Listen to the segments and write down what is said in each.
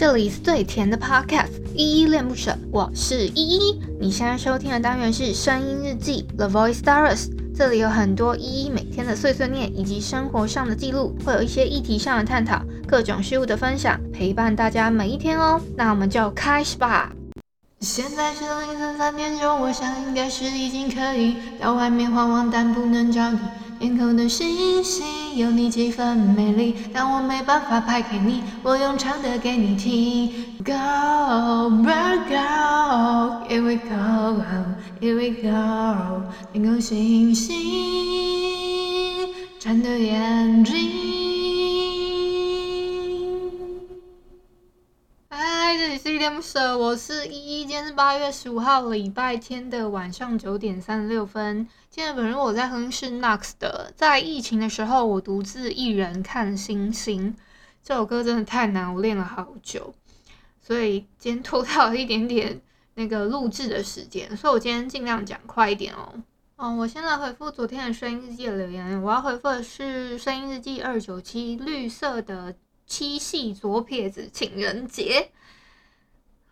这里是最甜的 Podcast，依依恋不舍，我是依依。你现在收听的单元是声音日记 The Voice Diaries，这里有很多依依每天的碎碎念以及生活上的记录，会有一些议题上的探讨，各种事物的分享，陪伴大家每一天哦。那我们就开始吧。现在是凌晨三点钟，我想应该是已经可以到外面晃晃，但不能找你。天空的星星有你几分美丽，但我没办法拍给你，我用唱的给你听。Go bird go, here we go, here we go。天空星星，转的眼睛。嗨，这里是依依恋不舍，我是依依。今天是八月十五号，礼拜天的晚上九点三十六分。今天本人我在哼是 Nux 的，在疫情的时候，我独自一人看星星。这首歌真的太难，我练了好久，所以今天拖到了一点点那个录制的时间，所以我今天尽量讲快一点哦。嗯，我先来回复昨天的声音日记的留言，我要回复的是声音日记二九七绿色的七夕左撇子情人节。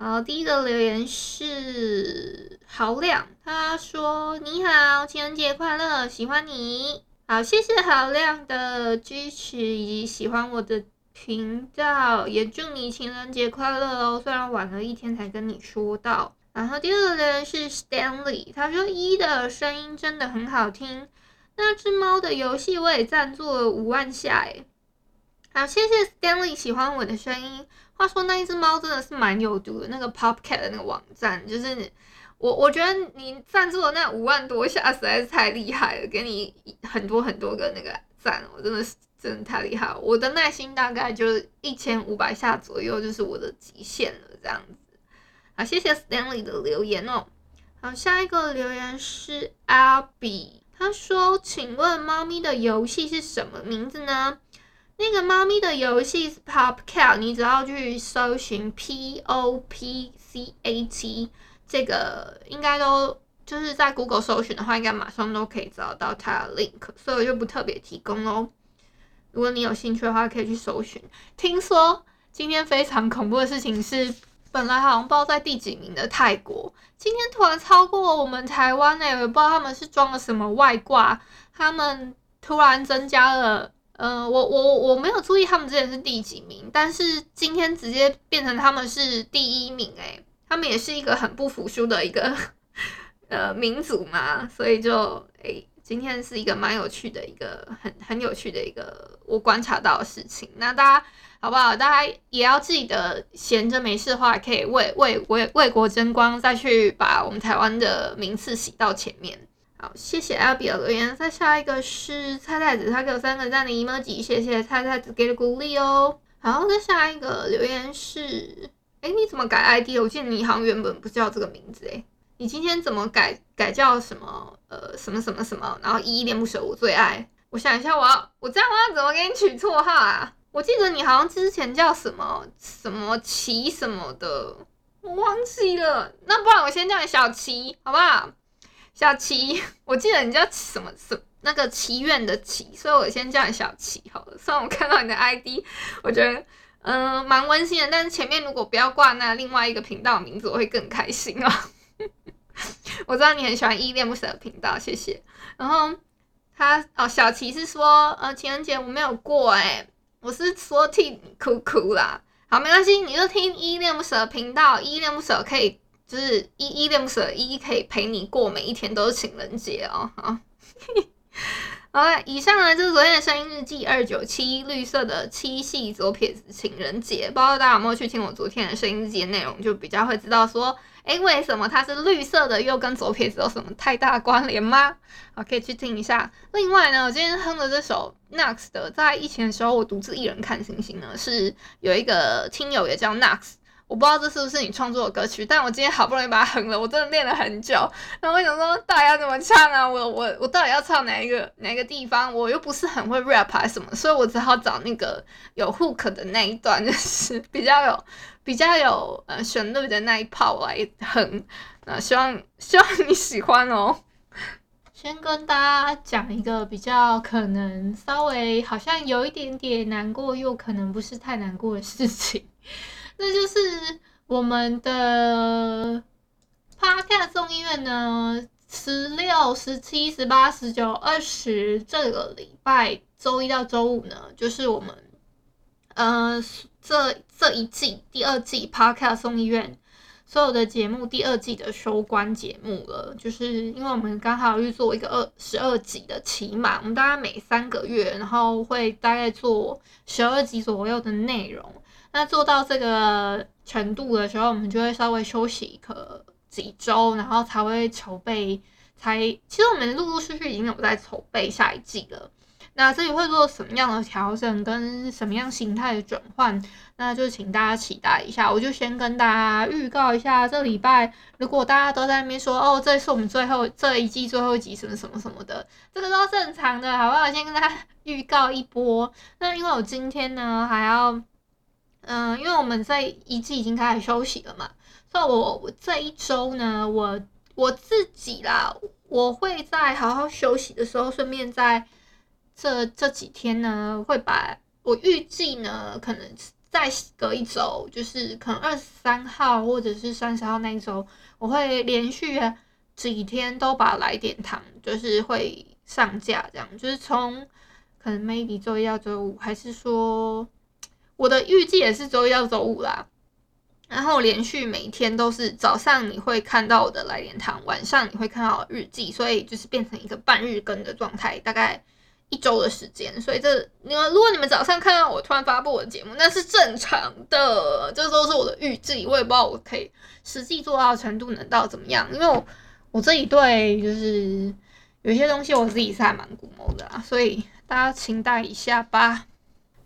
好，第一个留言是豪亮，他说：“你好，情人节快乐，喜欢你。”好，谢谢豪亮的支持以及喜欢我的频道，也祝你情人节快乐哦。虽然晚了一天才跟你说到。然后第二个留言是 Stanley，他说：“一的声音真的很好听，那只猫的游戏我也赞助了五万下，诶。好，谢谢 Stanley 喜欢我的声音。话说那一只猫真的是蛮有毒的，那个 Popcat 的那个网站，就是我我觉得你赞助的那五万多下实在是太厉害了，给你很多很多个那个赞，我真的是真的太厉害了。我的耐心大概就是一千五百下左右，就是我的极限了，这样子。好，谢谢 Stanley 的留言哦。好，下一个留言是 Abby，他说：“请问猫咪的游戏是什么名字呢？”那个猫咪的游戏是 Popcat，你只要去搜寻 P O P C A T，这个应该都就是在 Google 搜寻的话，应该马上都可以找到它的 link，所以我就不特别提供喽。如果你有兴趣的话，可以去搜寻。听说今天非常恐怖的事情是，本来好像不知道在第几名的泰国，今天突然超过我们台湾诶，我也不知道他们是装了什么外挂，他们突然增加了。呃，我我我没有注意他们之前是第几名，但是今天直接变成他们是第一名，诶，他们也是一个很不服输的一个 呃民族嘛，所以就诶，今天是一个蛮有趣的一个很很有趣的一个我观察到的事情。那大家好不好？大家也要记得闲着没事的话，可以为为为为国争光，再去把我们台湾的名次洗到前面。好，谢谢 Abby 的留言。再下一个是菜菜子，他给我三个赞的 emoji，谢谢菜菜子给的鼓励哦。好，再下一个留言是，哎，你怎么改 ID？我记得你好像原本不叫这个名字诶，你今天怎么改改叫什么？呃，什么什么什么？然后依依恋不舍，我最爱。我想一下，我要我这样我要怎么给你取绰号啊？我记得你好像之前叫什么什么奇什么的，我忘记了。那不然我先叫你小奇，好不好？小琪，我记得你叫什么什那个祈愿的祈，所以我先叫你小琪好了。虽然我看到你的 ID，我觉得嗯蛮温馨的，但是前面如果不要挂那另外一个频道名字，我会更开心哦。我知道你很喜欢依恋不舍的频道，谢谢。然后他哦，小琪是说呃情人节我没有过诶，我是说替你哭哭啦。好，没关系，你就听依恋不舍的频道，依恋不舍可以。就是依依恋不舍，依依可以陪你过每一天都是情人节哦。好，好了，以上呢就是昨天的声音日记二九七绿色的七夕左撇子情人节。不知道大家有没有去听我昨天的声音日记的内容，就比较会知道说，诶，为什么它是绿色的，又跟左撇子有什么太大关联吗？好，可以去听一下。另外呢，我今天哼的这首 Nux 的，在疫情的时候我独自一人看星星呢，是有一个听友也叫 Nux。我不知道这是不是你创作的歌曲，但我今天好不容易把它哼了，我真的练了很久。然后我想说，到底要怎么唱啊？我我我到底要唱哪一个哪一个地方？我又不是很会 rap 还是什么，所以我只好找那个有 hook 的那一段，就是比较有比较有呃旋律的那一 part 来哼。那希望希望你喜欢哦。先跟大家讲一个比较可能稍微好像有一点点难过，又可能不是太难过的事情。那就是我们的 Podcast 众议院呢，十六、十七、十八、十九、二十这个礼拜周一到周五呢，就是我们呃这这一季第二季 Podcast 众议院。所有的节目第二季的收官节目了，就是因为我们刚好预做一个二十二集的期码，我们大概每三个月，然后会大概做十二集左右的内容。那做到这个程度的时候，我们就会稍微休息一个几周，然后才会筹备。才其实我们陆陆续续已经有在筹备下一季了。那这里会做什么样的调整，跟什么样形态的转换，那就请大家期待一下。我就先跟大家预告一下，这礼拜如果大家都在那边说哦，这是我们最后这一季最后一集什么什么什么的，这个都正常的，好不好？先跟大家 预告一波。那因为我今天呢还要，嗯、因为我们这一季已经开始休息了嘛，所以我我这一周呢，我我自己啦，我会在好好休息的时候，顺便在。这这几天呢，会把我预计呢，可能再隔一周，就是可能二十三号或者是三十号那一周，我会连续几天都把来点糖，就是会上架，这样就是从可能 maybe 周一到周五，还是说我的预计也是周一到周五啦。然后连续每一天都是早上你会看到我的来点糖，晚上你会看到日记，所以就是变成一个半日更的状态，大概。一周的时间，所以这你们如果你们早上看到我突然发布我的节目，那是正常的，这都是我的预计，我也不知道我可以实际做到的程度能到怎么样，因为我我这一对就是有些东西我自己是还蛮古谋的啦，所以大家期待一下吧。